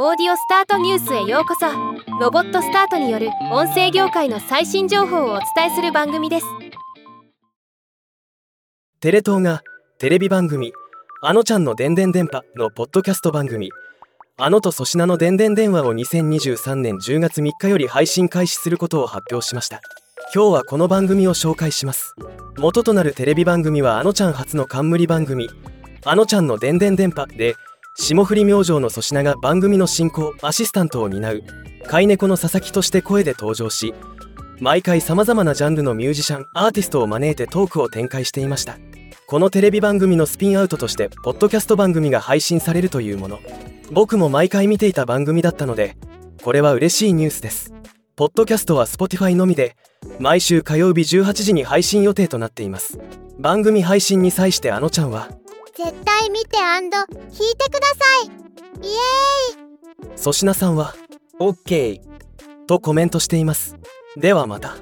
オーディオスタートニュースへようこそ。ロボットスタートによる音声業界の最新情報をお伝えする番組です。テレ東がテレビ番組「あのちゃんのでんでん電波」のポッドキャスト番組「あのと粗品のでんでん電話」を2023年10月3日より配信開始することを発表しました。今日はこの番組を紹介します。元となるテレビ番組はあのちゃん初の冠番組「あのちゃんのでんでん電波」で霜降り明星の粗品が番組の進行アシスタントを担う飼い猫の佐々木として声で登場し毎回さまざまなジャンルのミュージシャンアーティストを招いてトークを展開していました。このテレビ番組のスピンアウトとしてポッドキャスト番組が配信されるというもの。僕も毎回見ていた番組だったのでこれは嬉しいニュースです。ポッドキャストは Spotify のみで毎週火曜日18時に配信予定となっています。番組配信に際してあのちゃんは絶対見て弾いてください。イエーイ。粗品さんは OK とコメントしています。ではまた。